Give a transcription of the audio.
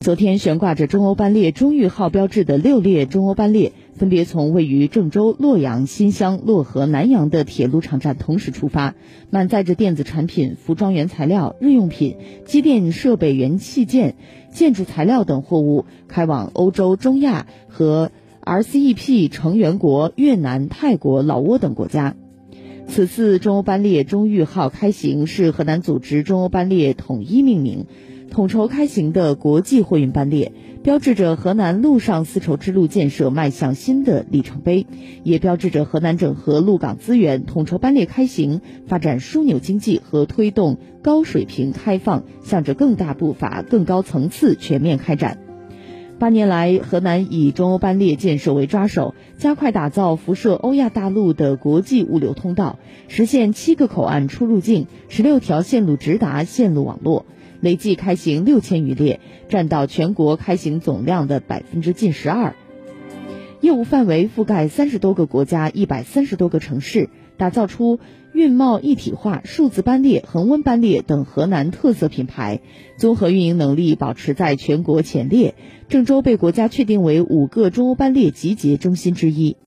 昨天悬挂着中欧班列“中裕号”标志的六列中欧班列，分别从位于郑州、洛阳、新乡、漯河、南阳的铁路场站同时出发，满载着电子产品、服装原材料、日用品、机电设备元器件、建筑材料等货物，开往欧洲、中亚和 RCEP 成员国越南、泰国、老挝等国家。此次中欧班列“中裕号”开行是河南组织中欧班列统一命名。统筹开行的国际货运班列，标志着河南陆上丝绸之路建设迈向新的里程碑，也标志着河南整合陆港资源、统筹班列开行、发展枢纽经济和推动高水平开放向着更大步伐、更高层次全面开展。八年来，河南以中欧班列建设为抓手，加快打造辐射欧亚大陆的国际物流通道，实现七个口岸出入境、十六条线路直达线路网络。累计开行六千余列，占到全国开行总量的百分之近十二。业务范围覆盖三十多个国家、一百三十多个城市，打造出运贸一体化、数字班列、恒温班列等河南特色品牌，综合运营能力保持在全国前列。郑州被国家确定为五个中欧班列集结中心之一。